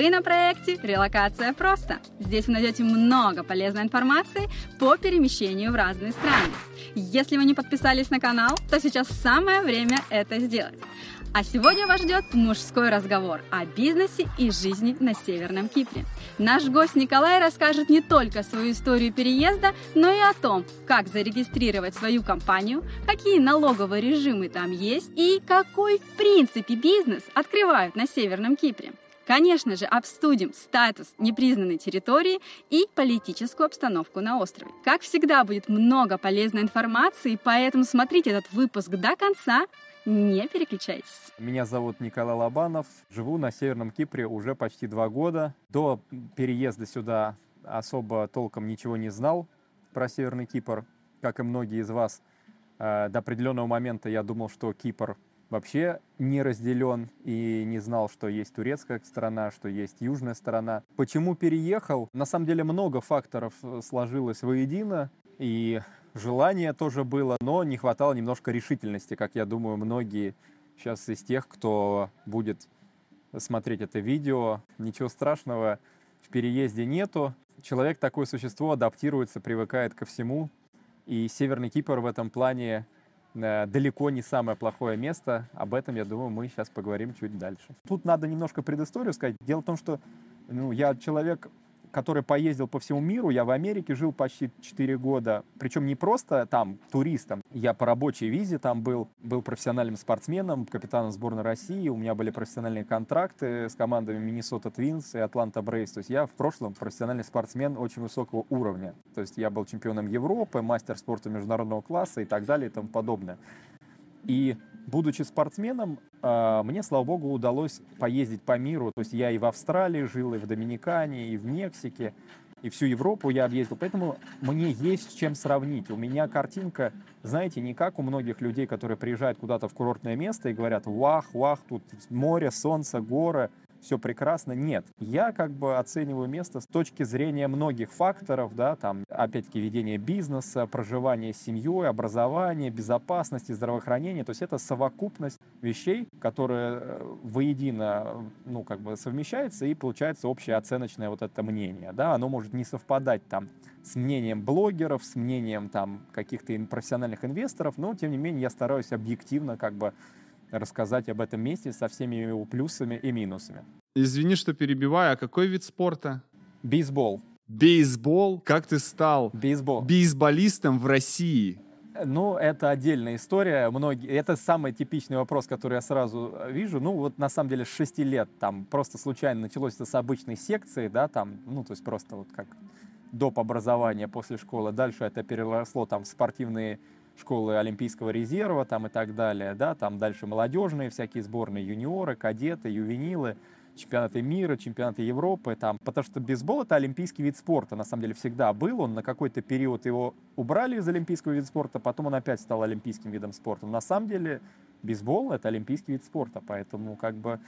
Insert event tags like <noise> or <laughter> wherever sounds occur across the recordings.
Вы на проекте «Релокация просто». Здесь вы найдете много полезной информации по перемещению в разные страны. Если вы не подписались на канал, то сейчас самое время это сделать. А сегодня вас ждет мужской разговор о бизнесе и жизни на Северном Кипре. Наш гость Николай расскажет не только свою историю переезда, но и о том, как зарегистрировать свою компанию, какие налоговые режимы там есть и какой в принципе бизнес открывают на Северном Кипре. Конечно же, обсудим статус непризнанной территории и политическую обстановку на острове. Как всегда, будет много полезной информации, поэтому смотрите этот выпуск до конца, не переключайтесь. Меня зовут Николай Лобанов. Живу на Северном Кипре уже почти два года. До переезда сюда особо толком ничего не знал про Северный Кипр. Как и многие из вас, э, до определенного момента я думал, что Кипр вообще не разделен и не знал, что есть турецкая сторона, что есть южная сторона. Почему переехал? На самом деле много факторов э, сложилось воедино. И желание тоже было, но не хватало немножко решительности, как я думаю, многие сейчас из тех, кто будет смотреть это видео. Ничего страшного в переезде нету. Человек такое существо, адаптируется, привыкает ко всему. И Северный Кипр в этом плане далеко не самое плохое место. Об этом, я думаю, мы сейчас поговорим чуть дальше. Тут надо немножко предысторию сказать. Дело в том, что ну, я человек который поездил по всему миру. Я в Америке жил почти 4 года. Причем не просто там туристом. Я по рабочей визе там был. Был профессиональным спортсменом, капитаном сборной России. У меня были профессиональные контракты с командами Миннесота Твинс и Атланта Брейс. То есть я в прошлом профессиональный спортсмен очень высокого уровня. То есть я был чемпионом Европы, мастер спорта международного класса и так далее и тому подобное. И будучи спортсменом, а, мне, слава богу, удалось поездить по миру. То есть я и в Австралии жил, и в Доминикане, и в Мексике, и всю Европу я объездил. Поэтому мне есть с чем сравнить. У меня картинка, знаете, не как у многих людей, которые приезжают куда-то в курортное место и говорят, вах, вах, тут море, солнце, горы все прекрасно. Нет, я как бы оцениваю место с точки зрения многих факторов, да, там, опять-таки, ведение бизнеса, проживание с семьей, образование, безопасности, здравоохранение. То есть это совокупность вещей, которые э, воедино, ну, как бы совмещается и получается общее оценочное вот это мнение, да, оно может не совпадать там с мнением блогеров, с мнением там каких-то профессиональных инвесторов, но тем не менее я стараюсь объективно как бы рассказать об этом месте со всеми его плюсами и минусами. Извини, что перебиваю, а какой вид спорта? Бейсбол. Бейсбол? Как ты стал Бейсбол. бейсболистом в России? Ну, это отдельная история. Многие... Это самый типичный вопрос, который я сразу э, вижу. Ну, вот на самом деле с 6 лет там просто случайно началось это с обычной секции, да, там, ну, то есть просто вот как доп. образования после школы. Дальше это переросло там в спортивные школы Олимпийского резерва там и так далее, да, там дальше молодежные всякие сборные, юниоры, кадеты, ювенилы, чемпионаты мира, чемпионаты Европы, там, потому что бейсбол это олимпийский вид спорта, на самом деле всегда был, он на какой-то период его убрали из олимпийского вида спорта, потом он опять стал олимпийским видом спорта. На самом деле бейсбол это олимпийский вид спорта, поэтому как бы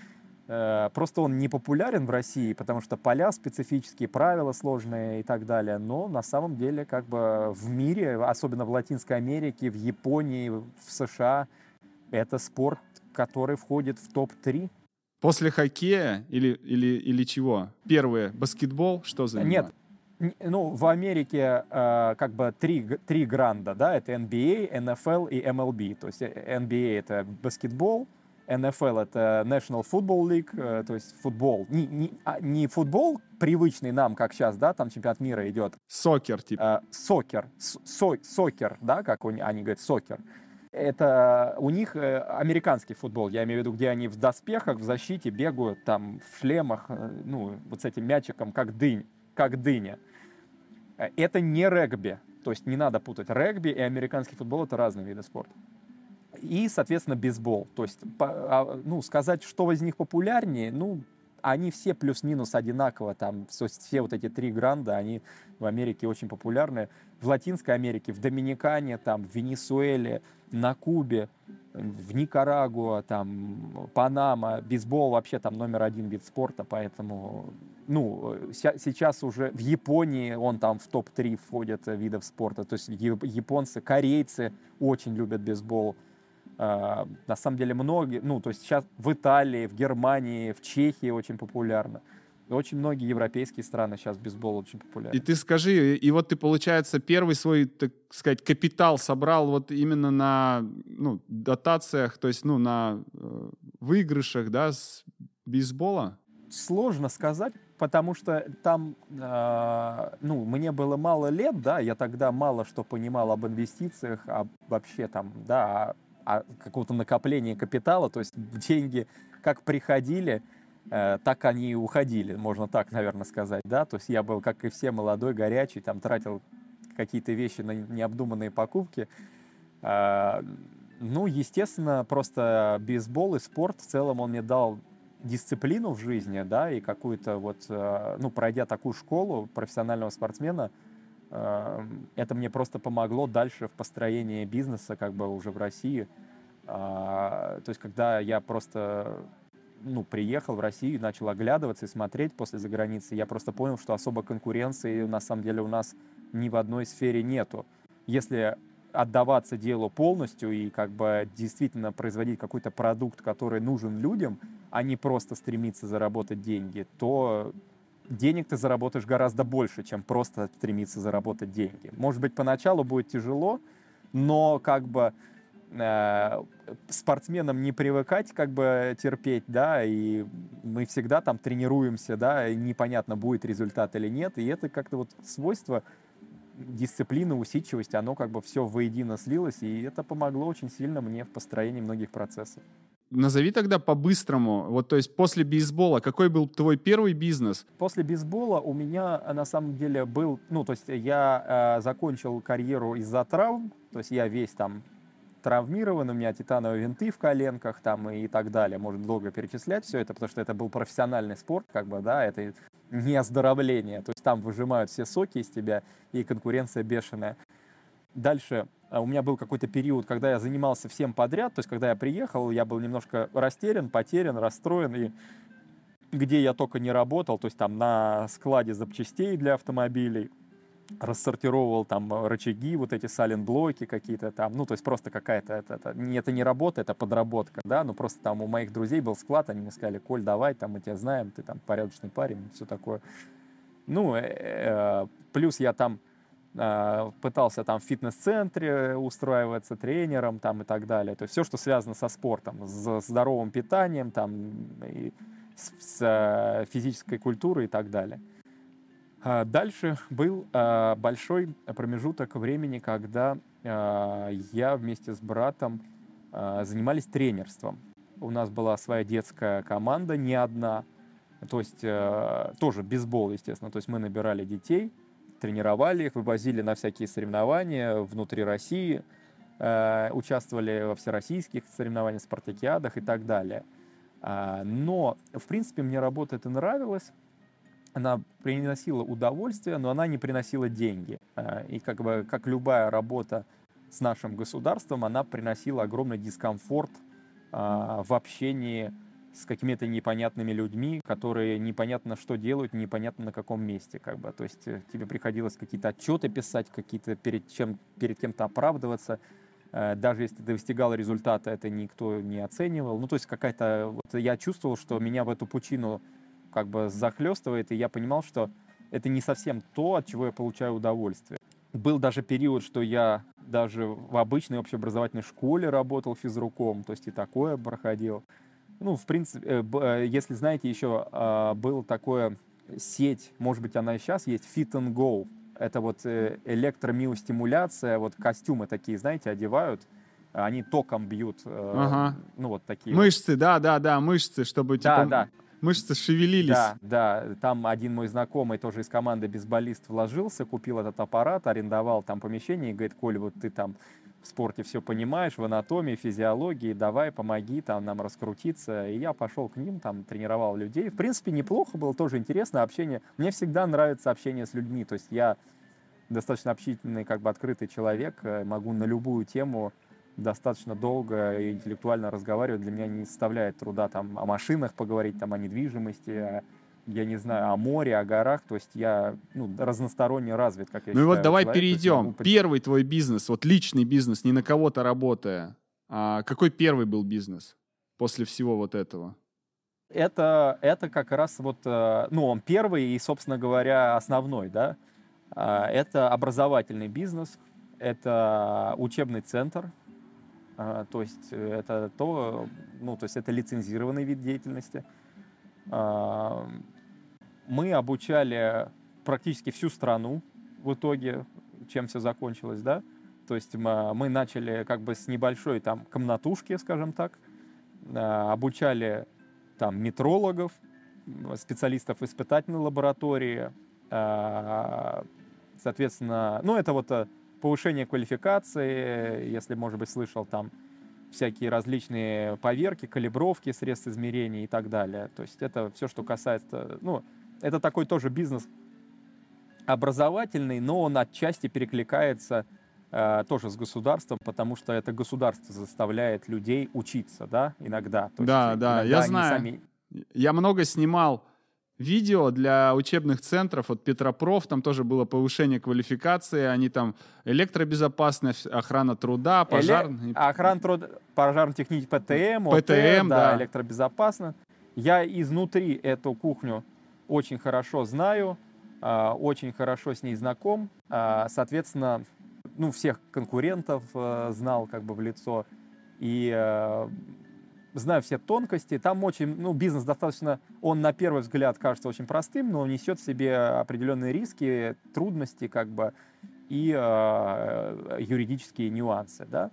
просто он не популярен в России, потому что поля специфические, правила сложные и так далее. Но на самом деле как бы в мире, особенно в Латинской Америке, в Японии, в США, это спорт, который входит в топ-3. После хоккея или, или, или чего? Первое, баскетбол, что за Нет, ну, в Америке э, как бы три, три гранда, да, это NBA, NFL и MLB. То есть NBA э, это баскетбол, NFL это National Football League, э, то есть футбол. Не, не, а, не футбол привычный нам, как сейчас, да, там чемпионат мира идет. Сокер, типа. Сокер, со, сокер, да, как они говорят, сокер. Это у них э, американский футбол, я имею в виду, где они в доспехах, в защите бегают, там, в шлемах, э, ну, вот с этим мячиком, как дынь, как дыня. Это не регби, то есть не надо путать. Регби и американский футбол — это разные виды спорта и, соответственно, бейсбол. То есть, а, ну, сказать, что из них популярнее, ну, они все плюс-минус одинаково, там, все вот эти три гранда, они в Америке очень популярны. В Латинской Америке, в Доминикане, там, в Венесуэле, на Кубе, в Никарагуа, там, Панама, бейсбол вообще там номер один вид спорта, поэтому, ну, сейчас уже в Японии он там в топ-3 входит видов спорта, то есть японцы, корейцы очень любят бейсбол, на самом деле многие, ну, то есть сейчас в Италии, в Германии, в Чехии очень популярно. Очень многие европейские страны сейчас бейсбол очень популярен. И ты скажи, и вот ты, получается, первый свой, так сказать, капитал собрал вот именно на ну, дотациях, то есть ну, на э, выигрышах да, с бейсбола? Сложно сказать, потому что там, э, ну, мне было мало лет, да, я тогда мало что понимал об инвестициях, а вообще там, да, какого-то накопления капитала, то есть деньги как приходили, Э, так они и уходили, можно так, наверное, сказать, да, то есть я был, как и все, молодой, горячий, там тратил какие-то вещи на необдуманные покупки. Э, ну, естественно, просто бейсбол и спорт в целом он мне дал дисциплину в жизни, да, и какую-то вот, э, ну, пройдя такую школу профессионального спортсмена, это мне просто помогло дальше в построении бизнеса, как бы уже в России. То есть, когда я просто ну, приехал в Россию, начал оглядываться и смотреть после заграницы, я просто понял, что особо конкуренции на самом деле у нас ни в одной сфере нету. Если отдаваться делу полностью и как бы действительно производить какой-то продукт, который нужен людям, а не просто стремиться заработать деньги, то денег ты заработаешь гораздо больше, чем просто стремиться заработать деньги. Может быть, поначалу будет тяжело, но как бы э, спортсменам не привыкать, как бы терпеть, да, и мы всегда там тренируемся, да, и непонятно, будет результат или нет, и это как-то вот свойство дисциплины, усидчивости, оно как бы все воедино слилось, и это помогло очень сильно мне в построении многих процессов. Назови тогда по-быстрому, вот то есть после бейсбола, какой был твой первый бизнес? После бейсбола у меня на самом деле был, ну то есть я э, закончил карьеру из-за травм, то есть я весь там травмирован, у меня титановые винты в коленках там и так далее. Можно долго перечислять все это, потому что это был профессиональный спорт, как бы, да, это не оздоровление. То есть там выжимают все соки из тебя, и конкуренция бешеная. Дальше у меня был какой-то период, когда я занимался всем подряд, то есть когда я приехал, я был немножко растерян, потерян, расстроен, и где я только не работал, то есть там на складе запчастей для автомобилей, рассортировал там рычаги, вот эти сален-блоки какие-то там, ну, то есть просто какая-то, это, это, не, это не работа, это подработка, да, ну, просто там у моих друзей был склад, они мне сказали, Коль, давай, там, мы тебя знаем, ты там порядочный парень, все такое. Ну, э, э, плюс я там пытался там в фитнес-центре устраиваться тренером там и так далее, то есть все, что связано со спортом, с здоровым питанием там, и с, с э, физической культурой и так далее. А, дальше был а, большой промежуток времени, когда а, я вместе с братом занимались тренерством. У нас была своя детская команда, не одна, то есть тоже бейсбол, естественно. То есть мы набирали детей, тренировали их, вывозили на всякие соревнования внутри России, участвовали во всероссийских соревнованиях, спартакиадах и так далее. Но, в принципе, мне работа это нравилась она приносила удовольствие, но она не приносила деньги. А, и как бы, как любая работа с нашим государством, она приносила огромный дискомфорт а, в общении с какими-то непонятными людьми, которые непонятно что делают, непонятно на каком месте, как бы. То есть э, тебе приходилось какие-то отчеты писать, какие-то перед чем перед кем-то оправдываться. Э, даже если ты достигал результата, это никто не оценивал. Ну, то есть какая-то... Вот я чувствовал, что меня в эту пучину как бы захлестывает, и я понимал, что это не совсем то, от чего я получаю удовольствие. Был даже период, что я даже в обычной общеобразовательной школе работал физруком, то есть и такое проходил. Ну, в принципе, э, э, если знаете, еще а, был такое сеть, может быть, она и сейчас есть, Fit and Go. Это вот э, электромиостимуляция, вот костюмы такие, знаете, одевают, они током бьют, ага. ну вот такие. Мышцы, да, да, да, мышцы, чтобы да, типа... Да, Мышцы шевелились. Да, да. Там один мой знакомый тоже из команды бейсболист вложился, купил этот аппарат, арендовал там помещение и говорит, Коль, вот ты там в спорте все понимаешь, в анатомии, физиологии, давай, помоги там нам раскрутиться. И я пошел к ним, там тренировал людей. В принципе, неплохо было, тоже интересно общение. Мне всегда нравится общение с людьми, то есть я достаточно общительный, как бы открытый человек, э, могу на любую тему достаточно долго и интеллектуально разговаривать для меня не составляет труда там о машинах поговорить, там о недвижимости, о, я не знаю, о море, о горах. То есть я ну, разносторонне развит, как я Ну считаю, и вот давай человек, перейдем. Могу... Первый твой бизнес, вот личный бизнес, не на кого-то работая. А какой первый был бизнес после всего вот этого? Это, это как раз вот, э, ну, он первый и, собственно говоря, основной, да. А, это образовательный бизнес, это учебный центр, а, то есть это то, ну, то есть это лицензированный вид деятельности. А, мы обучали практически всю страну в итоге, чем все закончилось, да. То есть мы начали как бы с небольшой там комнатушки, скажем так, обучали там метрологов, специалистов испытательной лаборатории, соответственно, ну это вот повышение квалификации, если, может быть, слышал там всякие различные поверки, калибровки средств измерения и так далее. То есть это все, что касается, ну, это такой тоже бизнес образовательный, но он отчасти перекликается э, тоже с государством, потому что это государство заставляет людей учиться, да, иногда. То да, есть, да, я знаю. Сами... Я много снимал видео для учебных центров, от Петропроф, там тоже было повышение квалификации, они там электробезопасность, охрана труда, пожар... Эле... Охрана труда, пожарно-технический ПТМ, ОТ, ПТМ, да, да, электробезопасность. Я изнутри эту кухню очень хорошо знаю, а, очень хорошо с ней знаком, а, соответственно, ну, всех конкурентов э, знал как бы в лицо, и э, знаю все тонкости. Там очень, ну, бизнес достаточно, он на первый взгляд кажется очень простым, но несет в себе определенные риски, трудности, как бы, и э, юридические нюансы, да.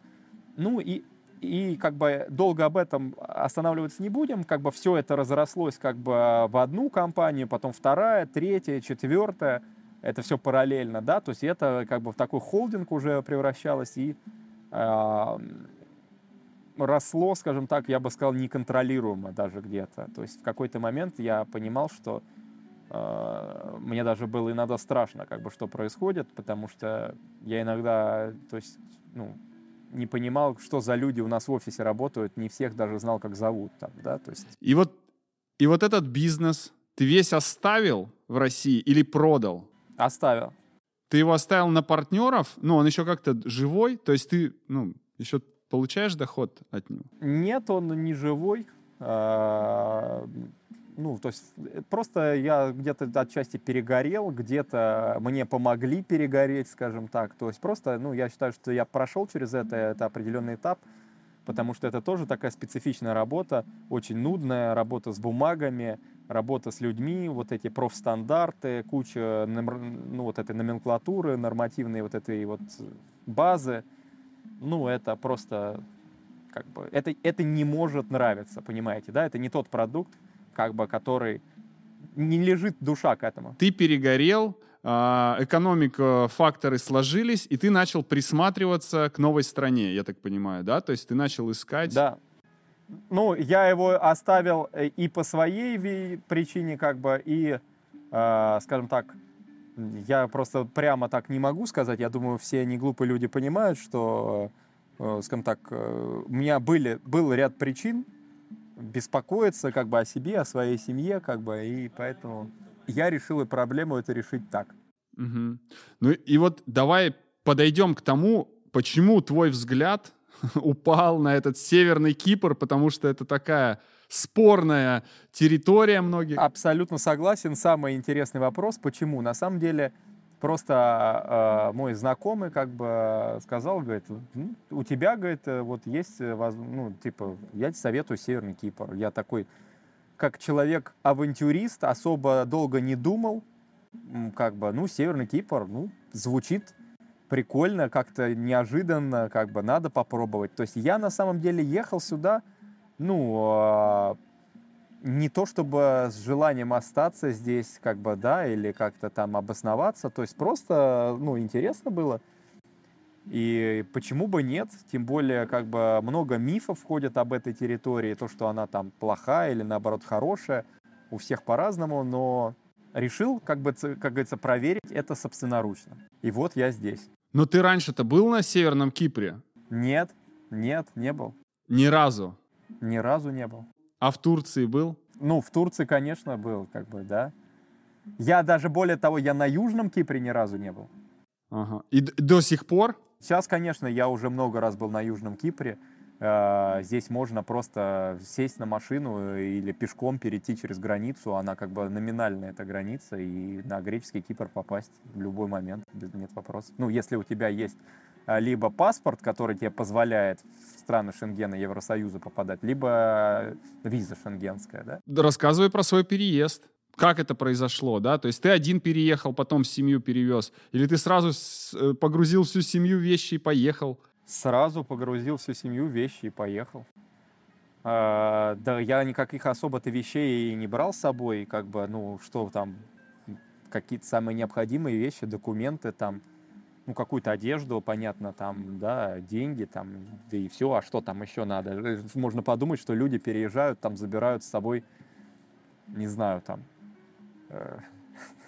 Ну и и как бы долго об этом останавливаться не будем, как бы все это разрослось как бы в одну компанию, потом вторая, третья, четвертая, это все параллельно, да, то есть это как бы в такой холдинг уже превращалось и э, росло, скажем так, я бы сказал, неконтролируемо даже где-то. То есть в какой-то момент я понимал, что э, мне даже было иногда страшно, как бы, что происходит, потому что я иногда, то есть, ну, не понимал, что за люди у нас в офисе работают, не всех даже знал, как зовут там, да, то есть. И вот, и вот этот бизнес ты весь оставил в России или продал? Оставил. Ты его оставил на партнеров, ну, он еще как-то живой, то есть ты, ну, еще получаешь доход от него? Нет, он не живой. А, ну, то есть э, просто я где-то отчасти перегорел, где-то мне помогли перегореть, скажем так. То есть просто, ну, я считаю, что я прошел через это, это определенный этап, потому что это тоже такая специфичная работа, очень нудная работа с бумагами, работа с людьми, вот эти профстандарты, куча, ну, вот этой номенклатуры, нормативной вот этой вот базы ну, это просто как бы, это, это не может нравиться, понимаете, да, это не тот продукт, как бы, который не лежит душа к этому. Ты перегорел, а, экономика, факторы сложились, и ты начал присматриваться к новой стране, я так понимаю, да? То есть ты начал искать... Да. Ну, я его оставил э, и по своей причине, как бы, и, э, скажем так, я просто прямо так не могу сказать. Я думаю, все не глупые люди понимают, что, э, скажем так, э, у меня были, был ряд причин беспокоиться как бы о себе, о своей семье, как бы, и поэтому я решил и проблему это решить так. Угу. Ну и вот давай подойдем к тому, почему твой взгляд <laughs> упал на этот северный Кипр, потому что это такая спорная территория многих. Абсолютно согласен. Самый интересный вопрос, почему? На самом деле, просто э, мой знакомый как бы сказал, говорит, ну, у тебя, говорит, вот есть, ну, типа, я тебе советую Северный Кипр. Я такой, как человек-авантюрист, особо долго не думал, как бы, ну, Северный Кипр, ну, звучит прикольно, как-то неожиданно, как бы, надо попробовать. То есть я на самом деле ехал сюда, ну, а, не то чтобы с желанием остаться здесь, как бы, да, или как-то там обосноваться, то есть просто, ну, интересно было. И почему бы нет? Тем более, как бы, много мифов входит об этой территории, то, что она там плохая или, наоборот, хорошая. У всех по-разному, но решил, как бы, как говорится, проверить это собственноручно. И вот я здесь. Но ты раньше-то был на Северном Кипре? Нет, нет, не был. Ни разу? Ни разу не был. А в Турции был? Ну, в Турции, конечно, был, как бы, да. Я даже, более того, я на Южном Кипре ни разу не был. Ага. И до сих пор? Сейчас, конечно, я уже много раз был на Южном Кипре. Э, здесь можно просто сесть на машину или пешком перейти через границу. Она как бы номинальная эта граница, и на греческий Кипр попасть в любой момент, нет вопросов. Ну, если у тебя есть либо паспорт, который тебе позволяет в страны Шенгена, Евросоюза попадать, либо виза шенгенская, да? Рассказывай про свой переезд. Как это произошло, да? То есть ты один переехал, потом семью перевез, или ты сразу э, погрузил всю семью вещи и поехал? Сразу погрузил всю семью, вещи и поехал. А, да, я никаких особо-то вещей и не брал с собой, как бы, ну, что там, какие-то самые необходимые вещи, документы, там, ну, какую-то одежду, понятно, там, да, деньги, там, да и все, а что там еще надо? Э, можно подумать, что люди переезжают, там, забирают с собой, не знаю, там, э,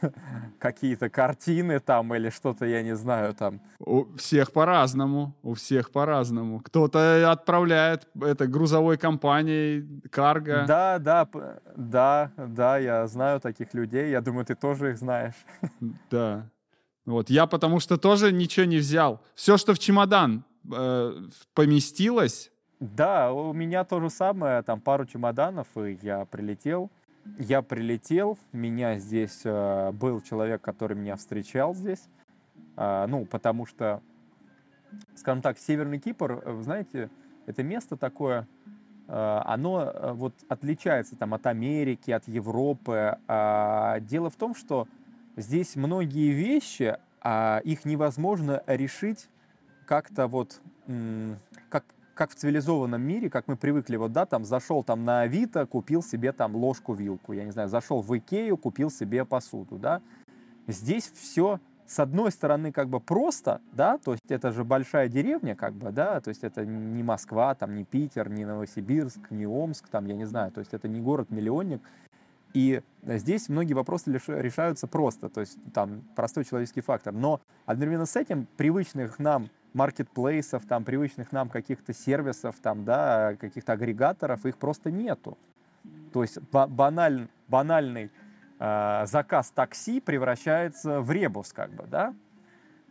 <laughs> какие-то картины там или что-то, я не знаю, там. У всех по-разному, у всех по-разному. Кто-то отправляет это грузовой компанией, карго. Да, да, да, да, я знаю таких людей, я думаю, ты тоже их знаешь. Да. Вот, я потому что тоже ничего не взял. Все, что в чемодан э, поместилось. Да, у меня то же самое, там пару чемоданов, и я прилетел я прилетел, меня здесь э, был человек, который меня встречал здесь, э, ну, потому что, скажем так, Северный Кипр, э, вы знаете, это место такое, э, оно э, вот отличается там от Америки, от Европы. Э, дело в том, что здесь многие вещи, э, их невозможно решить как-то вот, как, как в цивилизованном мире, как мы привыкли, вот, да, там, зашел там на Авито, купил себе там ложку-вилку, я не знаю, зашел в Икею, купил себе посуду, да. Здесь все с одной стороны, как бы просто, да, то есть это же большая деревня, как бы, да, то есть это не Москва, там, не Питер, не Новосибирск, не Омск, там, я не знаю, то есть это не город-миллионник, и здесь многие вопросы решаются просто, то есть там простой человеческий фактор, но одновременно с этим привычных нам маркетплейсов, там, привычных нам каких-то сервисов, там, да, каких-то агрегаторов, их просто нету. То есть баналь, банальный э, заказ такси превращается в ребус, как бы, да.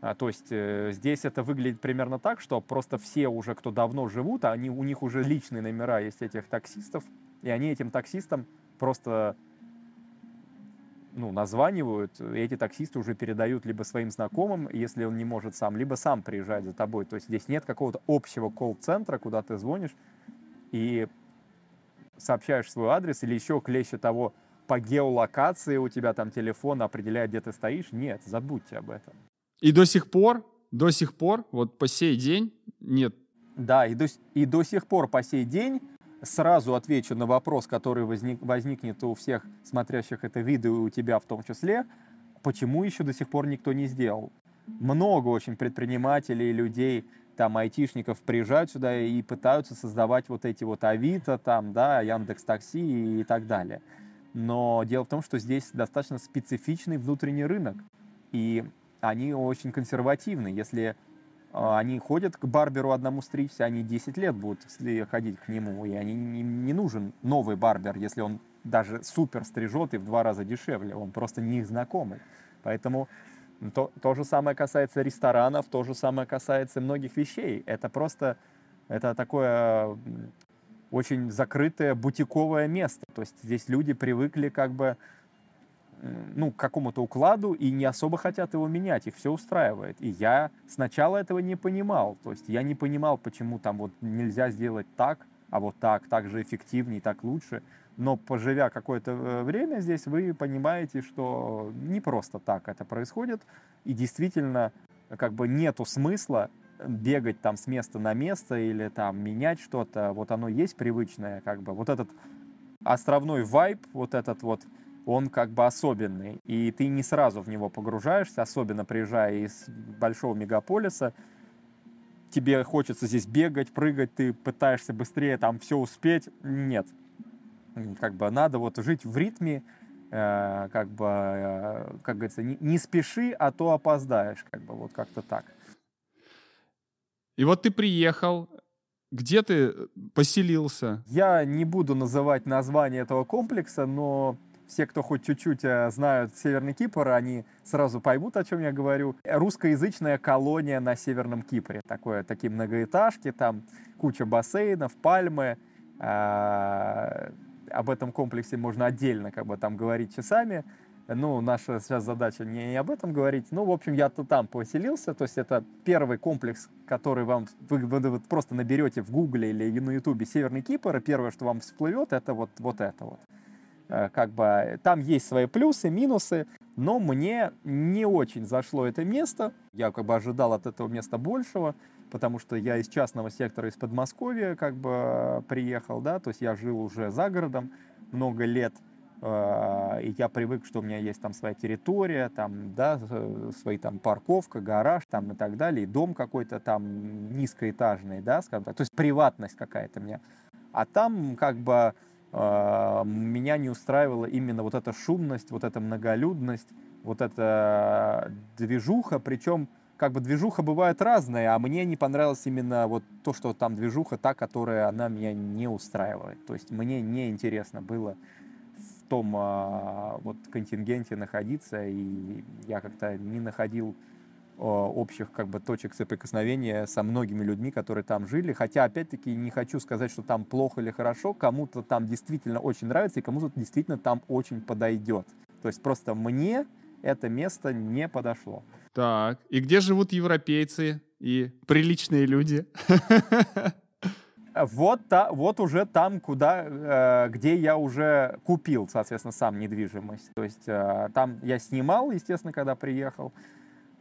А, то есть э, здесь это выглядит примерно так, что просто все уже, кто давно живут, они, у них уже личные номера есть этих таксистов, и они этим таксистам просто ну, названивают, и эти таксисты уже передают либо своим знакомым, если он не может сам, либо сам приезжает за тобой. То есть здесь нет какого-то общего колл-центра, куда ты звонишь и сообщаешь свой адрес, или еще клеще того, по геолокации у тебя там телефон определяет, где ты стоишь. Нет, забудьте об этом. И до сих пор, до сих пор, вот по сей день нет. Да, и до, и до сих пор по сей день сразу отвечу на вопрос, который возник, возникнет у всех смотрящих это видео, и у тебя в том числе, почему еще до сих пор никто не сделал. Много очень предпринимателей, людей, там, айтишников приезжают сюда и пытаются создавать вот эти вот Авито, там, да, Яндекс Такси и так далее. Но дело в том, что здесь достаточно специфичный внутренний рынок, и они очень консервативны. Если они ходят к барберу одному стричься, они 10 лет будут ходить к нему, и они, им не нужен новый барбер, если он даже супер стрижет и в два раза дешевле, он просто не знакомый. Поэтому то, то же самое касается ресторанов, то же самое касается многих вещей. Это просто, это такое очень закрытое бутиковое место. То есть здесь люди привыкли как бы ну, к какому-то укладу и не особо хотят его менять, их все устраивает. И я сначала этого не понимал, то есть я не понимал, почему там вот нельзя сделать так, а вот так, так же эффективнее, так лучше. Но поживя какое-то э, время здесь, вы понимаете, что не просто так это происходит, и действительно как бы нету смысла бегать там с места на место или там менять что-то, вот оно есть привычное, как бы вот этот островной вайб, вот этот вот он как бы особенный, и ты не сразу в него погружаешься, особенно приезжая из большого мегаполиса, тебе хочется здесь бегать, прыгать, ты пытаешься быстрее там все успеть. Нет. Как бы надо вот жить в ритме, э, как бы, э, как говорится, не, не спеши, а то опоздаешь, как бы вот как-то так. И вот ты приехал, где ты поселился? Я не буду называть название этого комплекса, но все, кто хоть чуть-чуть э, знают Северный Кипр, они сразу поймут, о чем я говорю. Русскоязычная колония на Северном Кипре. Такое, такие многоэтажки, там куча бассейнов, пальмы. Э, об этом комплексе можно отдельно как бы там говорить часами. Ну, наша сейчас задача не об этом говорить. Ну, в общем, я-то там поселился. То есть это первый комплекс, который вам... Вы, вы, вы просто наберете в Гугле или на Ютубе Северный Кипр, и первое, что вам всплывет, это вот, вот это вот. Э, как бы там есть свои плюсы, минусы, но мне не очень зашло это место. Я как бы ожидал от этого места большего, потому что я из частного сектора, из Подмосковья как бы приехал, да, то есть я жил уже за городом много лет, э, и я привык, что у меня есть там своя территория, там, да, свои там парковка, гараж там и так далее, и дом какой-то там низкоэтажный, да, скажем так, то есть приватность какая-то у меня. А там как бы меня не устраивала именно вот эта шумность, вот эта многолюдность, вот эта движуха, причем как бы движуха бывает разная, а мне не понравилось именно вот то, что там движуха, та, которая она меня не устраивает. То есть мне не интересно было в том а, вот контингенте находиться, и я как-то не находил общих как бы точек соприкосновения со многими людьми, которые там жили. Хотя, опять-таки, не хочу сказать, что там плохо или хорошо. Кому-то там действительно очень нравится, и кому-то действительно там очень подойдет. То есть просто мне это место не подошло. Так, и где живут европейцы и приличные люди? <laughs> Вот, та, вот уже там, куда, э, где я уже купил, соответственно, сам недвижимость. То есть э, там я снимал, естественно, когда приехал.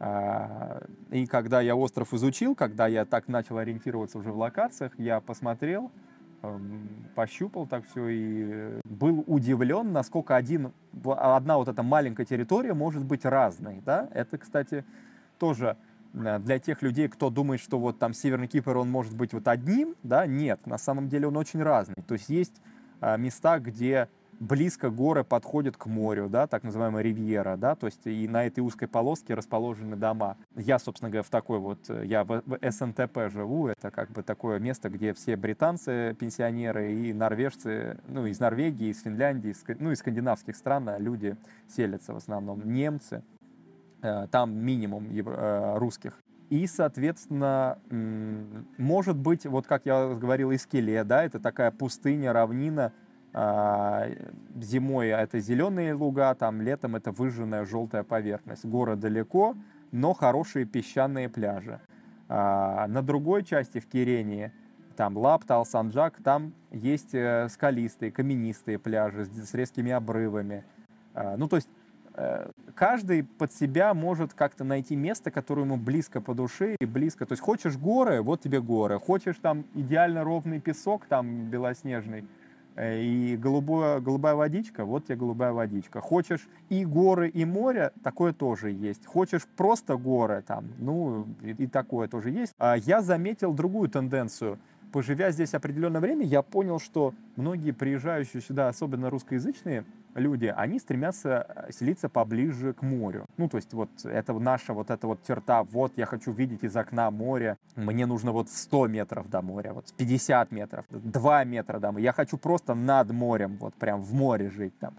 А, и когда я остров изучил, когда я так начал ориентироваться уже в локациях, я посмотрел, эм, пощупал так все и был удивлен, насколько один, одна вот эта маленькая территория может быть разной. Да? Это, кстати, тоже э, для тех людей, кто думает, что вот там Северный Кипр, он может быть вот одним, да, нет, на самом деле он очень разный. То есть есть э, места, где близко горы подходят к морю, да, так называемая ривьера, да, то есть и на этой узкой полоске расположены дома. Я, собственно говоря, в такой вот, я в, СНТП живу, это как бы такое место, где все британцы, пенсионеры и норвежцы, ну, из Норвегии, из Финляндии, из, ну, из скандинавских стран а люди селятся в основном, немцы, э, там минимум э, русских. И, соответственно, может быть, вот как я говорил, Искеле, да, это такая пустыня, равнина, зимой это зеленые луга, там летом это выжженная желтая поверхность. Город далеко, но хорошие песчаные пляжи. А, на другой части в Кирении, там Лаптал, Санджак, там есть э, скалистые, каменистые пляжи с резкими обрывами. А, ну, то есть э, каждый под себя может как-то найти место, которое ему близко по душе и близко. То есть хочешь горы, вот тебе горы. Хочешь там идеально ровный песок, там белоснежный, и голубое, голубая водичка, вот тебе голубая водичка. Хочешь и горы, и море, такое тоже есть. Хочешь просто горы, там, ну, и, и такое тоже есть. А я заметил другую тенденцию. Поживя здесь определенное время, я понял, что многие приезжающие сюда, особенно русскоязычные, люди, они стремятся э, селиться поближе к морю. Ну, то есть вот это наша вот эта вот черта, вот я хочу видеть из окна море, мне нужно вот 100 метров до моря, вот 50 метров, 2 метра до моря, я хочу просто над морем, вот прям в море жить там.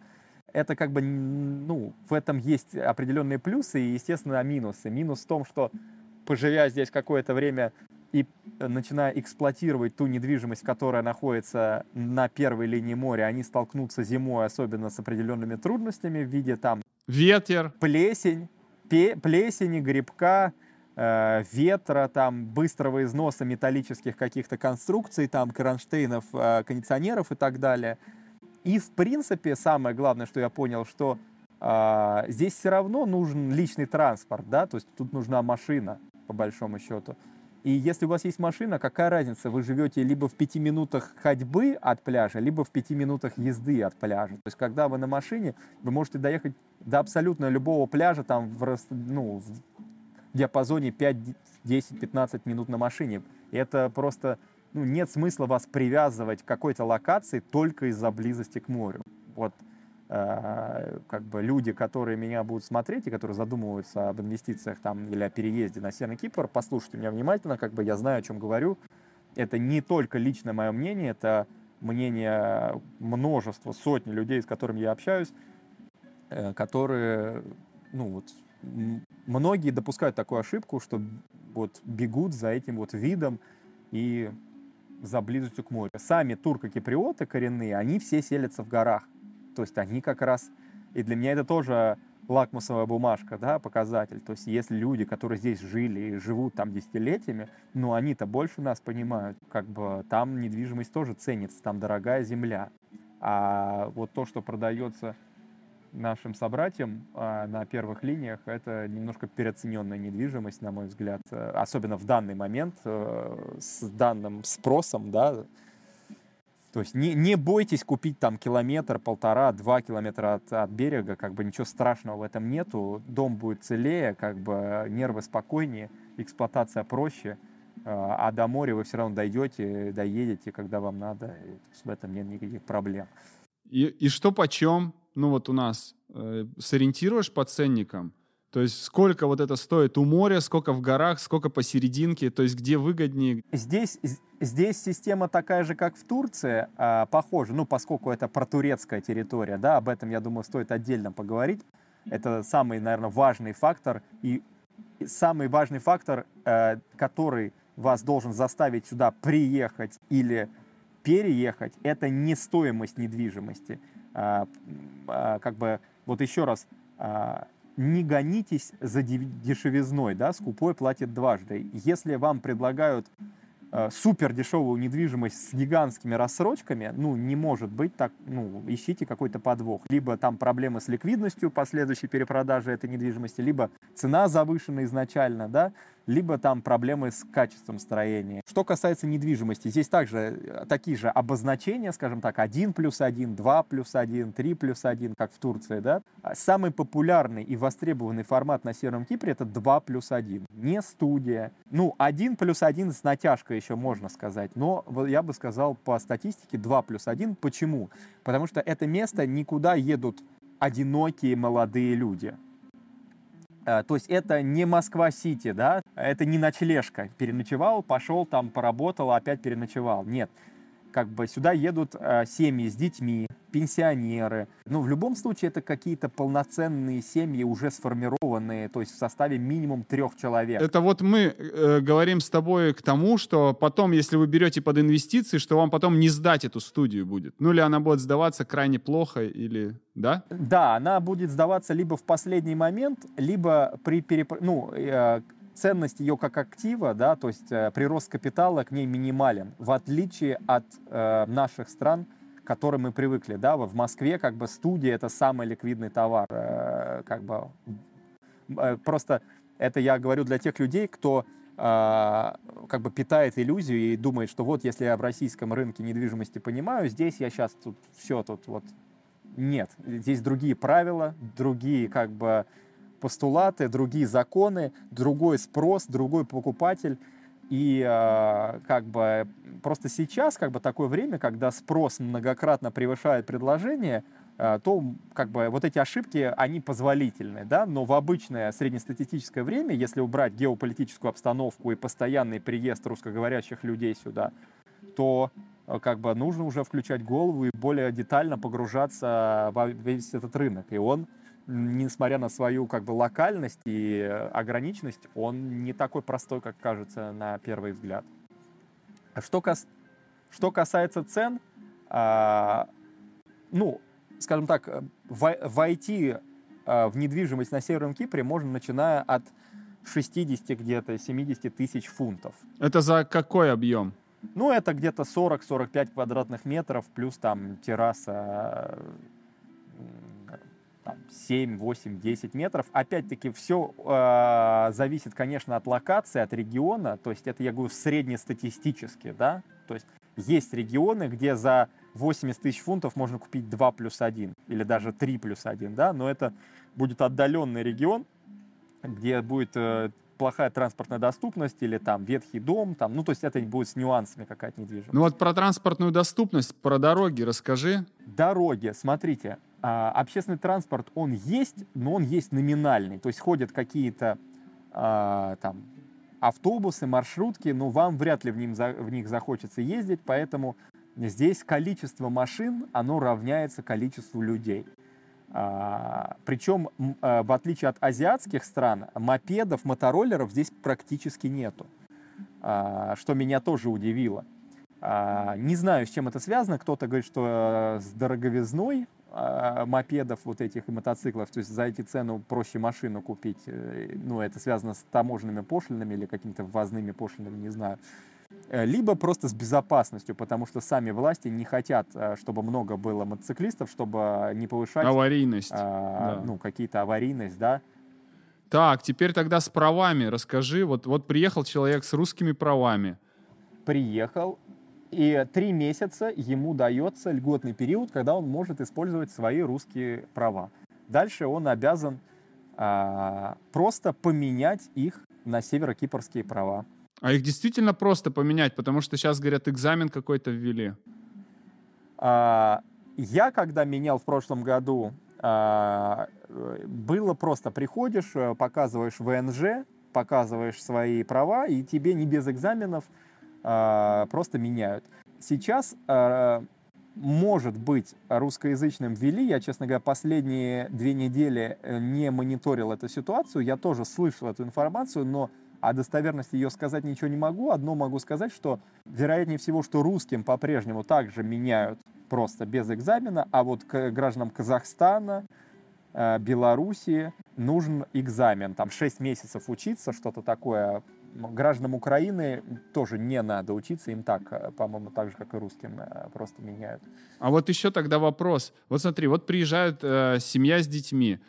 Это как бы, ну, в этом есть определенные плюсы и, естественно, минусы. Минус в том, что поживя здесь какое-то время и э, начиная эксплуатировать ту недвижимость, которая находится на первой линии моря, они столкнутся зимой, особенно с определенными трудностями в виде там... Ветер. Плесень, пе- плесени, грибка, э, ветра, там, быстрого износа металлических каких-то конструкций, там, кронштейнов, э, кондиционеров и так далее. И, в принципе, самое главное, что я понял, что э, здесь все равно нужен личный транспорт, да, то есть тут нужна машина, по большому счету. И если у вас есть машина, какая разница, вы живете либо в пяти минутах ходьбы от пляжа, либо в пяти минутах езды от пляжа. То есть, когда вы на машине, вы можете доехать до абсолютно любого пляжа там в, ну, в диапазоне 5, 10, 15 минут на машине. И это просто, ну, нет смысла вас привязывать к какой-то локации только из-за близости к морю. Вот как бы люди, которые меня будут смотреть и которые задумываются об инвестициях там или о переезде на Северный Кипр, послушайте меня внимательно, как бы я знаю, о чем говорю. Это не только личное мое мнение, это мнение множества, сотни людей, с которыми я общаюсь. э, которые, ну вот, многие допускают такую ошибку, что вот бегут за этим вот видом и за близостью к морю. Сами турко-киприоты коренные, они все селятся в горах. То есть они как раз... И для меня это тоже лакмусовая бумажка, да, показатель. То есть если люди, которые здесь жили и живут там десятилетиями, ну они-то больше нас понимают. Как бы там недвижимость тоже ценится, там дорогая земля. А вот то, что продается нашим собратьям а, на первых линиях, это немножко переоцененная недвижимость, на мой взгляд, особенно в данный момент э, с данным спросом, да, то есть не, не бойтесь купить там километр, полтора, два километра от, от берега, как бы ничего страшного в этом нету, дом будет целее, как бы нервы спокойнее, эксплуатация проще, а, а до моря вы все равно дойдете, доедете, когда вам надо, в этом нет никаких проблем. И, и что почем? Ну вот у нас э, сориентируешь по ценникам? То есть сколько вот это стоит у моря, сколько в горах, сколько посерединке, то есть где выгоднее? Здесь, здесь система такая же, как в Турции, э, похожа, ну, поскольку это протурецкая территория, да, об этом, я думаю, стоит отдельно поговорить. Это самый, наверное, важный фактор и самый важный фактор, э, который вас должен заставить сюда приехать или переехать, это не стоимость недвижимости. Э, э, как бы, вот еще раз, не гонитесь за дешевизной, да, скупой платит дважды. Если вам предлагают э, супер дешевую недвижимость с гигантскими рассрочками, ну, не может быть так, ну, ищите какой-то подвох. Либо там проблемы с ликвидностью последующей перепродажи этой недвижимости, либо цена завышена изначально, да, либо там проблемы с качеством строения. Что касается недвижимости, здесь также э, такие же обозначения, скажем так, 1 плюс 1, 2 плюс 1, 3 плюс 1, как в Турции, да. А самый популярный и востребованный формат на Северном Кипре это 2 плюс 1, не студия. Ну, 1 плюс 1 с натяжкой еще можно сказать, но я бы сказал по статистике 2 плюс 1. Почему? Потому что это место никуда едут одинокие молодые люди. Э, то есть это не Москва-Сити, да, это не ночлежка. Переночевал, пошел там, поработал, опять переночевал. Нет, как бы сюда едут э, семьи с детьми, пенсионеры. Ну, в любом случае, это какие-то полноценные семьи, уже сформированные, то есть в составе минимум трех человек. Это вот мы э, говорим с тобой к тому, что потом, если вы берете под инвестиции, что вам потом не сдать эту студию будет. Ну, или она будет сдаваться крайне плохо, или... Да? Да, она будет сдаваться либо в последний момент, либо при переп... ну, э, ценность ее как актива, да, то есть э, прирост капитала к ней минимален, в отличие от э, наших стран, к которым мы привыкли, да, в Москве как бы студия это самый ликвидный товар, э, как бы э, просто это я говорю для тех людей, кто э, как бы питает иллюзию и думает, что вот если я в российском рынке недвижимости понимаю, здесь я сейчас тут все тут вот нет, здесь другие правила, другие как бы постулаты, другие законы, другой спрос, другой покупатель. И э, как бы просто сейчас как бы такое время, когда спрос многократно превышает предложение, э, то как бы вот эти ошибки, они позволительны, да, но в обычное среднестатистическое время, если убрать геополитическую обстановку и постоянный приезд русскоговорящих людей сюда, то э, как бы нужно уже включать голову и более детально погружаться в весь этот рынок. И он несмотря на свою как бы локальность и ограниченность, он не такой простой, как кажется на первый взгляд. Что, кас... что касается цен, а, ну, скажем так, в... войти а, в недвижимость на Северном Кипре можно, начиная от 60 где-то 70 тысяч фунтов. Это за какой объем? Ну, это где-то 40-45 квадратных метров, плюс там терраса там, 7, 8, 10 метров. Опять-таки, все э, зависит, конечно, от локации, от региона. То есть это, я говорю, среднестатистически, да. То есть есть регионы, где за 80 тысяч фунтов можно купить 2 плюс 1 или даже 3 плюс 1, да, но это будет отдаленный регион, где будет э, плохая транспортная доступность или там ветхий дом, там, ну, то есть это будет с нюансами какая-то недвижимость. Ну вот про транспортную доступность, про дороги расскажи. Дороги, смотрите, а, общественный транспорт, он есть, но он есть номинальный. То есть ходят какие-то а, там автобусы, маршрутки, но вам вряд ли в, ним, в них захочется ездить, поэтому здесь количество машин, оно равняется количеству людей. А, причем, а, в отличие от азиатских стран, мопедов, мотороллеров здесь практически нету, а, что меня тоже удивило. А, не знаю, с чем это связано. Кто-то говорит, что с дороговизной а, мопедов вот этих и мотоциклов, то есть за эти цену проще машину купить. Э, ну, это связано с таможенными пошлинами или какими-то ввозными пошлинами, не знаю. Э, либо просто с безопасностью, потому что сами власти не хотят, э, чтобы много было мотоциклистов, чтобы не повышать... Аварийность. А, да. Ну, какие-то аварийность, да. Так, теперь тогда с правами расскажи. Вот, вот приехал человек с русскими правами. Приехал, и три месяца ему дается льготный период, когда он может использовать свои русские права. Дальше он обязан а, просто поменять их на северокипрские права. А их действительно просто поменять, потому что сейчас, говорят, экзамен какой-то ввели. А, я, когда менял в прошлом году, а, было просто приходишь, э, показываешь ВНЖ, показываешь свои права, и тебе не без экзаменов просто меняют. Сейчас а, может быть, русскоязычным ввели. Я, честно говоря, последние две недели э, не мониторил эту ситуацию. Я тоже слышал эту информацию, но о достоверности ее сказать ничего не могу. Одно могу сказать, что вероятнее всего, что русским по-прежнему также меняют просто без экзамена, а вот к гражданам Казахстана, э, Белоруссии нужен экзамен. Там 6 месяцев учиться, что-то такое. Гражданам Украины тоже не надо учиться, им так, э, по-моему, так же, как и русским, э, просто меняют. А вот еще тогда вопрос. Вот смотри, вот приезжает э, семья с детьми.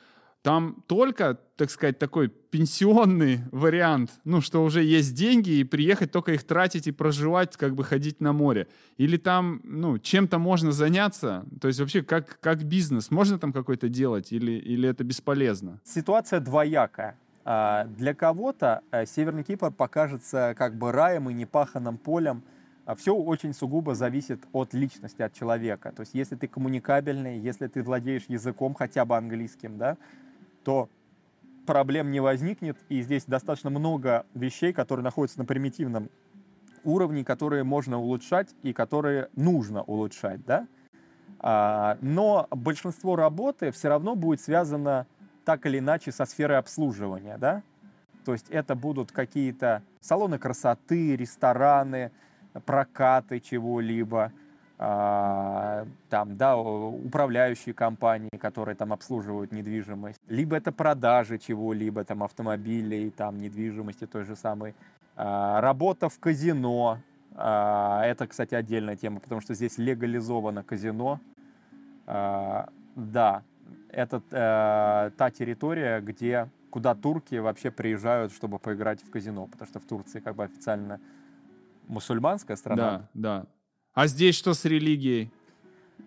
Там только, так сказать, такой пенсионный <laughs> вариант, ну, что уже есть деньги, и приехать только их тратить и проживать, как бы ходить на море. Или там, ну, чем-то можно заняться, то есть вообще как, как бизнес, можно там какой-то делать или, или это бесполезно? Ситуация двоякая. А, для кого-то э, Северный Кипр покажется как бы раем и непаханным полем. А Все очень сугубо зависит от личности, от человека. То есть если ты коммуникабельный, если ты владеешь языком хотя бы английским, да, то проблем не возникнет. И здесь достаточно много вещей, которые находятся на примитивном уровне, которые можно улучшать и которые нужно улучшать. Да? А, но большинство работы все равно будет связано так или иначе со сферой обслуживания. Да? То есть это будут какие-то салоны красоты, рестораны, прокаты чего-либо, а, там, да, управляющие компании, которые там обслуживают недвижимость, либо это продажи чего-либо, там, автомобилей, там, недвижимости той же самой, а, работа в казино, а, это, кстати, отдельная тема, потому что здесь легализовано казино, да, это э, та территория, где, куда турки вообще приезжают, чтобы поиграть в казино, потому что в Турции как бы официально мусульманская страна. Да, да. А здесь что с религией?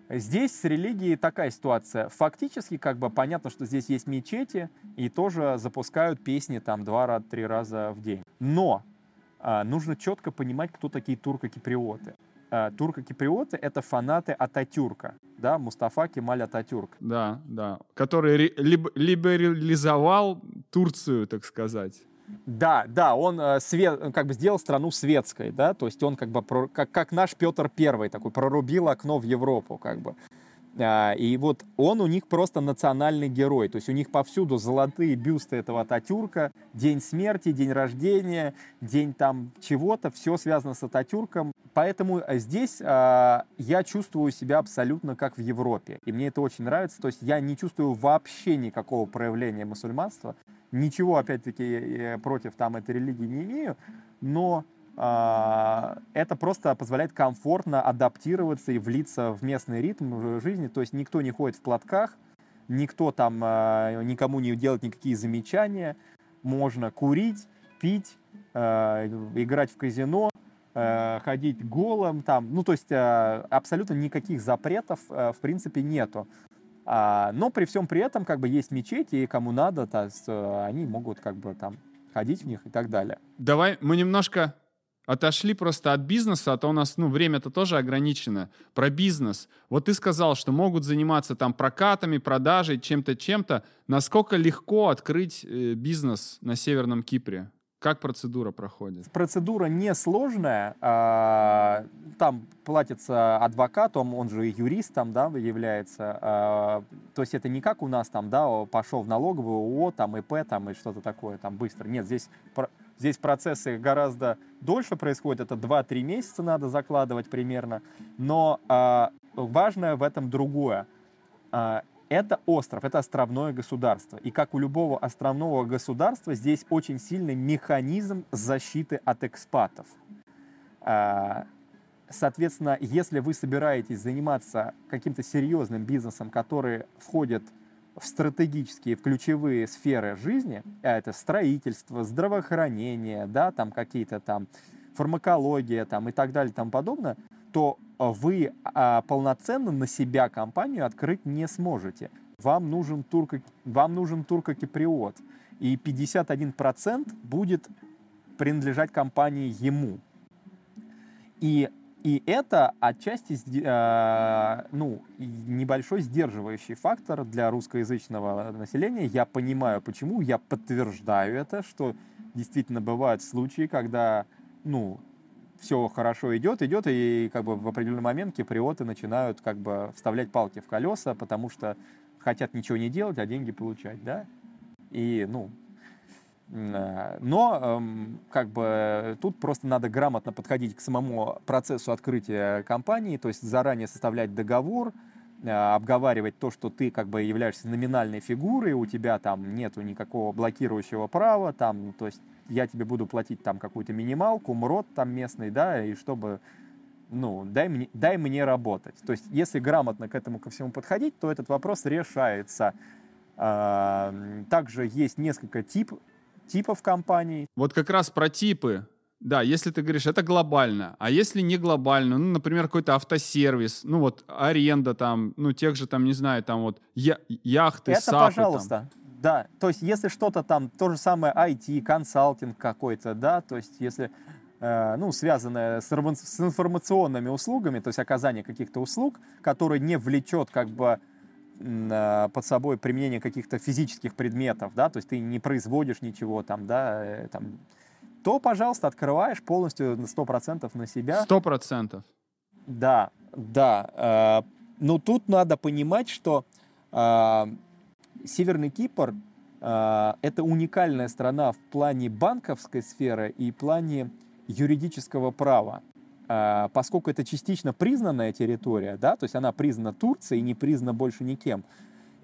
Здесь с религией такая ситуация. Фактически, как бы понятно, что здесь есть мечети и тоже запускают песни там два-три раза в день. Но а, нужно четко понимать, кто такие турко-киприоты. А, турко-киприоты — это фанаты Ататюрка, да, Мустафа Кемаль Ататюрк. Да, да, который либерализовал Турцию, так сказать. Да, да, он э, свет, как бы сделал страну светской, да, то есть он как бы про, как, как наш Петр Первый такой прорубил окно в Европу, как бы. А, и вот он у них просто национальный герой, то есть у них повсюду золотые бюсты этого Ататюрка, день смерти, день рождения, день там чего-то, все связано с Ататюрком. Поэтому здесь а, я чувствую себя абсолютно как в Европе, и мне это очень нравится, то есть я не чувствую вообще никакого проявления мусульманства, Ничего, опять-таки, против там этой религии не имею, но э, это просто позволяет комфортно адаптироваться и влиться в местный ритм жизни. То есть никто не ходит в платках, никто там э, никому не делает никакие замечания. Можно курить, пить, э, играть в казино, э, ходить голым там. Ну, то есть э, абсолютно никаких запретов, э, в принципе, нету. А, но при всем при этом как бы есть мечети, и кому надо, то, они могут как бы там ходить в них и так далее. Давай мы немножко отошли просто от бизнеса, а то у нас, ну, время-то тоже ограничено. Про бизнес. Вот ты сказал, что могут заниматься там прокатами, продажей, чем-то, чем-то. Насколько легко открыть э, бизнес на Северном Кипре? Как процедура проходит? Процедура несложная. А, там платится адвокат, он, же и юрист там, да, является. А, то есть это не как у нас там, да, пошел в налоговую, ООО, там, ИП, там, и что-то такое, там, быстро. Нет, здесь, здесь процессы гораздо дольше происходят, это 2-3 месяца надо закладывать примерно. Но а, важное в этом другое это остров, это островное государство. И как у любого островного государства, здесь очень сильный механизм защиты от экспатов. А, соответственно, если вы собираетесь заниматься каким-то серьезным бизнесом, который входит в стратегические, в ключевые сферы жизни, а это строительство, здравоохранение, да, там какие-то там фармакология там, и так далее и тому подобное, то вы а, полноценно на себя компанию открыть не сможете. Вам нужен, турко, вам нужен туркокиприот. И 51% будет принадлежать компании ему. И, и это отчасти э, ну, небольшой сдерживающий фактор для русскоязычного населения. Я понимаю, почему. Я подтверждаю это, что действительно бывают случаи, когда ну, все хорошо идет, идет, и как бы в определенный момент киприоты начинают как бы вставлять палки в колеса, потому что хотят ничего не делать, а деньги получать, да? И, ну, э, но эм, как бы тут просто надо грамотно подходить к самому процессу открытия компании, то есть заранее составлять договор, обговаривать то, что ты как бы являешься номинальной фигурой, у тебя там нету никакого блокирующего права, там, то есть я тебе буду платить там какую-то минималку, МРОД там местный, да, и чтобы, ну, дай мне, дай мне работать. То есть, если грамотно к этому ко всему подходить, то этот вопрос решается. А, также есть несколько тип, типов компаний. Вот как раз про типы. Да, если ты говоришь, это глобально. А если не глобально, ну, например, какой-то автосервис, ну, вот аренда там, ну, тех же там, не знаю, там вот я, яхты, это, сапы. пожалуйста. Там. Да, то есть если что-то там, то же самое IT, консалтинг какой-то, да, то есть если, э, ну, связанное с, с информационными услугами, то есть оказание каких-то услуг, которые не влечет как бы э, под собой применение каких-то физических предметов, да, то есть ты не производишь ничего там, да, э, там, то, пожалуйста, открываешь полностью на 100% на себя. 100%. Да, да. Э, но тут надо понимать, что э, Северный Кипр э, это уникальная страна в плане банковской сферы и в плане юридического права. Поскольку это частично признанная территория, да, то есть она признана Турцией и не признана больше никем,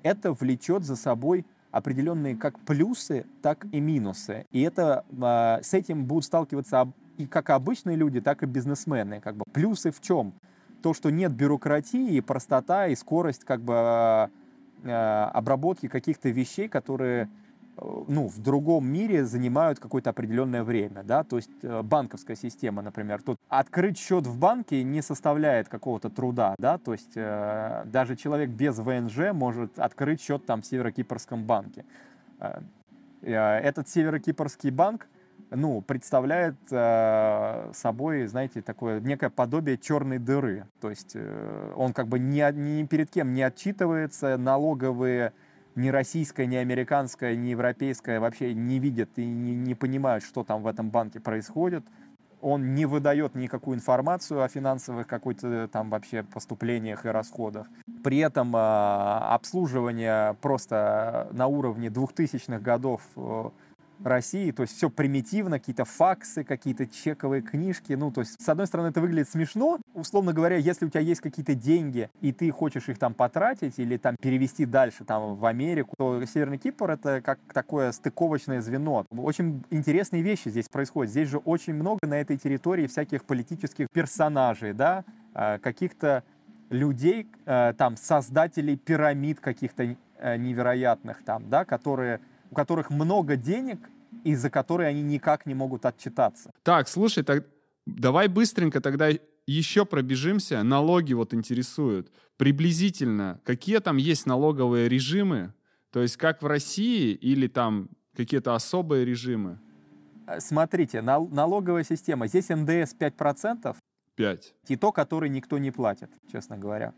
это влечет за собой определенные как плюсы, так и минусы. И это, э, с этим будут сталкиваться и как обычные люди, так и бизнесмены. Как бы. Плюсы в чем? То, что нет бюрократии, простота и скорость как бы Э, обработки каких-то вещей, которые ну, в другом мире занимают какое-то определенное время, да, то есть э, банковская система, например, тут открыть счет в банке не составляет какого-то труда, да, то есть э, даже человек без ВНЖ может открыть счет там в Северокипрском банке. Э, этот Северокипрский банк ну, представляет э, собой, знаете, такое некое подобие черной дыры. То есть э, он как бы ни, ни перед кем не отчитывается, налоговые ни российская, ни американская, ни европейская вообще не видят и не, не понимают, что там в этом банке происходит. Он не выдает никакую информацию о финансовых какой-то там вообще поступлениях и расходах. При этом э, обслуживание просто на уровне 2000-х годов э, России, то есть все примитивно, какие-то факсы, какие-то чековые книжки, ну, то есть, с одной стороны, это выглядит смешно, условно говоря, если у тебя есть какие-то деньги, и ты хочешь их там потратить или там перевести дальше, там, в Америку, то Северный Кипр — это как такое стыковочное звено. Очень интересные вещи здесь происходят. Здесь же очень много на этой территории всяких политических персонажей, да, а, каких-то людей, а, там, создателей пирамид каких-то э, невероятных там, да, которые у которых много денег, и за которые они никак не могут отчитаться. Так, слушай, так, давай быстренько тогда еще пробежимся. Налоги вот интересуют. Приблизительно, какие там есть налоговые режимы? То есть как в России или там какие-то особые режимы? Э, смотрите, налоговая система. Здесь НДС 5%. 5. И то, который никто не платит, честно говоря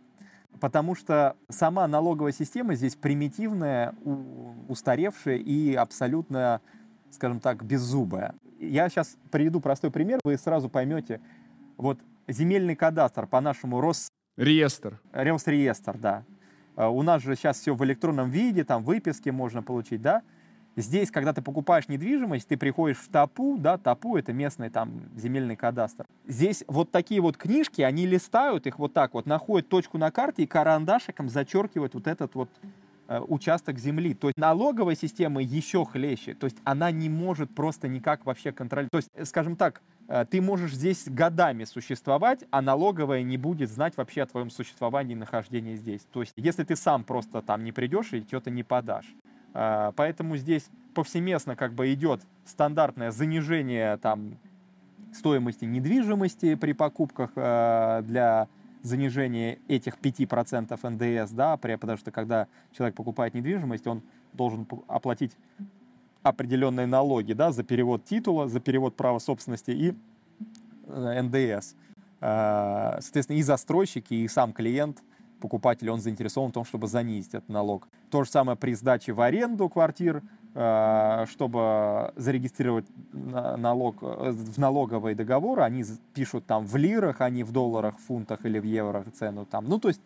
потому что сама налоговая система здесь примитивная, устаревшая и абсолютно, скажем так, беззубая. я сейчас приведу простой пример, вы сразу поймете. Вот земельный кадастр по нашему Рос... Реестр. Росреестр, да. А, у нас же сейчас все в электронном виде, там выписки можно получить, да. Здесь, когда ты покупаешь недвижимость, ты приходишь в ТАПУ, да, ТАПУ это местный там земельный кадастр. Здесь вот такие вот книжки, они листают их вот так вот, находят точку на карте и карандашиком зачеркивают вот этот вот э, участок земли. То есть налоговая система еще хлеще. То есть она не может просто никак вообще контролировать. То есть, э, скажем так, э, ты можешь здесь годами существовать, а налоговая не будет знать вообще о твоем существовании и нахождении здесь. То есть, если ты сам просто там не придешь и что-то не подашь. А, поэтому здесь повсеместно как бы идет стандартное занижение там стоимости недвижимости при покупках а, для занижения этих 5% НДС, да, потому что когда человек покупает недвижимость, он должен оплатить определенные налоги, да, за перевод титула, за перевод права собственности и э, НДС. А, соответственно, и застройщики, и сам клиент – покупатель, он заинтересован в том, чтобы занизить этот налог. То же самое при сдаче в аренду квартир, э, чтобы зарегистрировать налог э, в налоговые договоры, они пишут там в лирах, а не в долларах, фунтах или в евро цену там. Ну, то есть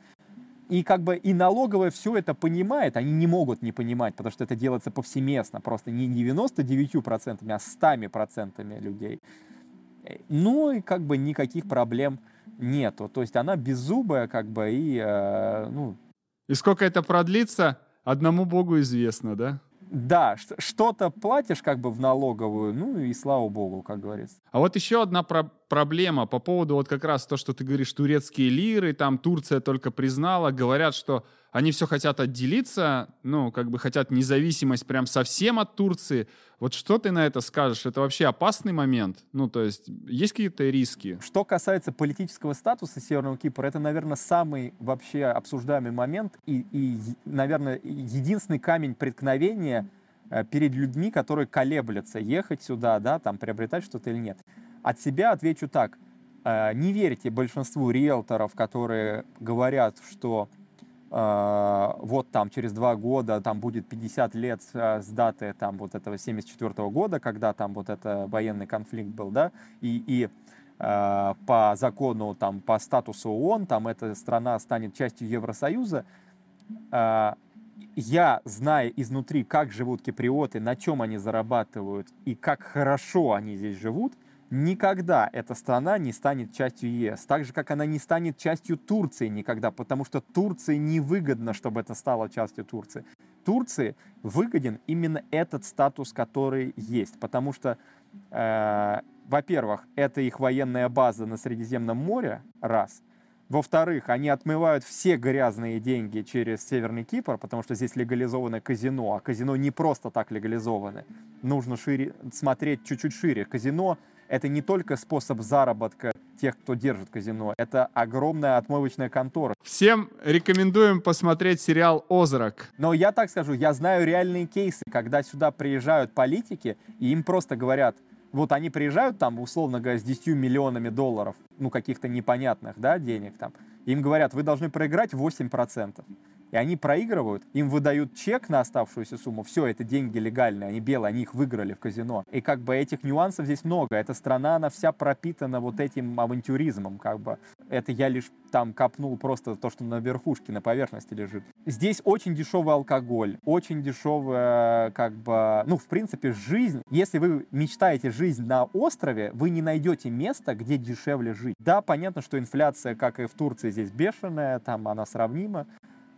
и как бы и налоговая все это понимает, они не могут не понимать, потому что это делается повсеместно, просто не 99%, а 100% людей. Ну и как бы никаких проблем нету. То есть она беззубая, как бы, и, э, ну... И сколько это продлится, одному богу известно, да? Да, что-то платишь как бы в налоговую, ну и слава богу, как говорится. А вот еще одна про проблема по поводу вот как раз то, что ты говоришь, турецкие лиры, там Турция только признала, говорят, что они все хотят отделиться, ну, как бы хотят независимость прям совсем от Турции. Вот что ты на это скажешь? Это вообще опасный момент? Ну, то есть есть какие-то риски? Что касается политического статуса Северного Кипра, это, наверное, самый вообще обсуждаемый момент и, и наверное, единственный камень преткновения э, перед людьми, которые колеблются, ехать сюда, да, там, приобретать что-то или нет. От себя отвечу так. Э, не верьте большинству риэлторов, которые говорят, что вот там через два года там будет 50 лет с даты там вот этого 74 -го года, когда там вот это военный конфликт был, да, и, и по закону, там, по статусу ООН, там эта страна станет частью Евросоюза, я, зная изнутри, как живут киприоты, на чем они зарабатывают и как хорошо они здесь живут, никогда эта страна не станет частью ЕС. Так же, как она не станет частью Турции никогда, потому что Турции невыгодно, чтобы это стало частью Турции. Турции выгоден именно этот статус, который есть, потому что, э, во-первых, это их военная база на Средиземном море, раз – во-вторых, они отмывают все грязные деньги через Северный Кипр, потому что здесь легализовано казино, а казино не просто так легализованы. Нужно шире, смотреть чуть-чуть шире. Казино — это не только способ заработка тех, кто держит казино. Это огромная отмывочная контора. Всем рекомендуем посмотреть сериал «Озрак». Но я так скажу, я знаю реальные кейсы, когда сюда приезжают политики, и им просто говорят — вот они приезжают там, условно говоря, с 10 миллионами долларов, ну, каких-то непонятных, да, денег там, им говорят, вы должны проиграть 8% и они проигрывают, им выдают чек на оставшуюся сумму, все, это деньги легальные, они белые, они их выиграли в казино. И как бы этих нюансов здесь много. Эта страна, она вся пропитана вот этим авантюризмом, как бы. Это я лишь там копнул просто то, что на верхушке, на поверхности лежит. Здесь очень дешевый алкоголь, очень дешевая, как бы, ну, в принципе, жизнь. Если вы мечтаете жизнь на острове, вы не найдете места, где дешевле жить. Да, понятно, что инфляция, как и в Турции, здесь бешеная, там она сравнима,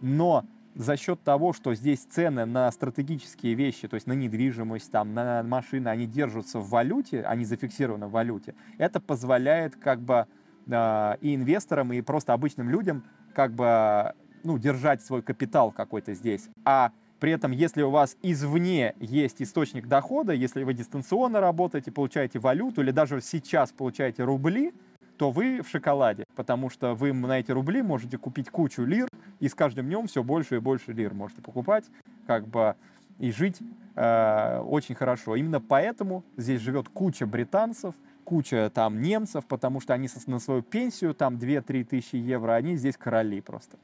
но за счет того, что здесь цены на стратегические вещи, то есть на недвижимость, там, на машины, они держатся в валюте, они зафиксированы в валюте, это позволяет как бы э, и инвесторам, и просто обычным людям как бы ну, держать свой капитал какой-то здесь. А при этом, если у вас извне есть источник дохода, если вы дистанционно работаете, получаете валюту, или даже сейчас получаете рубли, то вы в шоколаде, потому что вы на эти рубли можете купить кучу лир, и с каждым днем все больше и больше лир можете покупать, как бы, и жить э, очень хорошо. Именно поэтому здесь живет куча британцев, куча там немцев, потому что они на свою пенсию, там 2-3 тысячи евро, они здесь короли просто.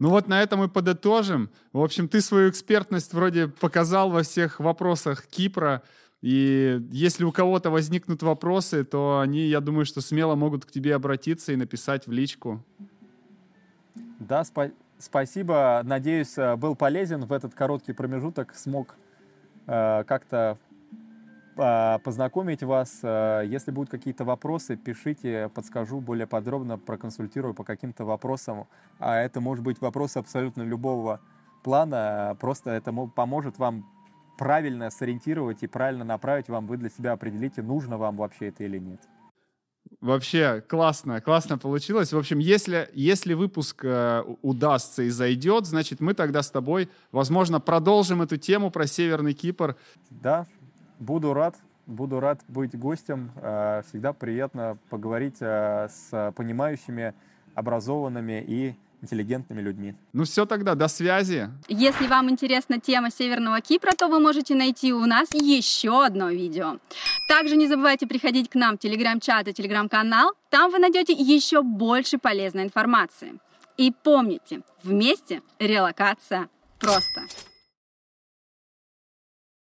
Ну вот на этом мы подытожим. В общем, ты свою экспертность вроде показал во всех вопросах Кипра. И если у кого-то возникнут вопросы, то они, я думаю, что смело могут к тебе обратиться и написать в личку. Да, спа- спасибо. Надеюсь, э, был полезен в этот короткий промежуток. Смог э, как-то э, познакомить вас. Э, если будут какие-то вопросы, пишите, подскажу более подробно, проконсультирую по каким-то вопросам. А это может быть вопросы абсолютно любого плана. Просто это поможет вам правильно сориентировать и правильно направить вам. Вы для себя определите, нужно вам вообще это или нет. Вообще классно, классно получилось. В общем, если, если выпуск э, удастся и зайдет, значит, мы тогда с тобой, возможно, продолжим эту тему про Северный Кипр. Да, буду рад, буду рад быть гостем. Э, всегда приятно поговорить э, с понимающими, образованными и интеллигентными людьми. Ну все тогда, до связи. Если вам интересна тема Северного Кипра, то вы можете найти у нас еще одно видео. Также не забывайте приходить к нам в телеграм-чат и телеграм-канал. Там вы найдете еще больше полезной информации. И помните, вместе релокация просто.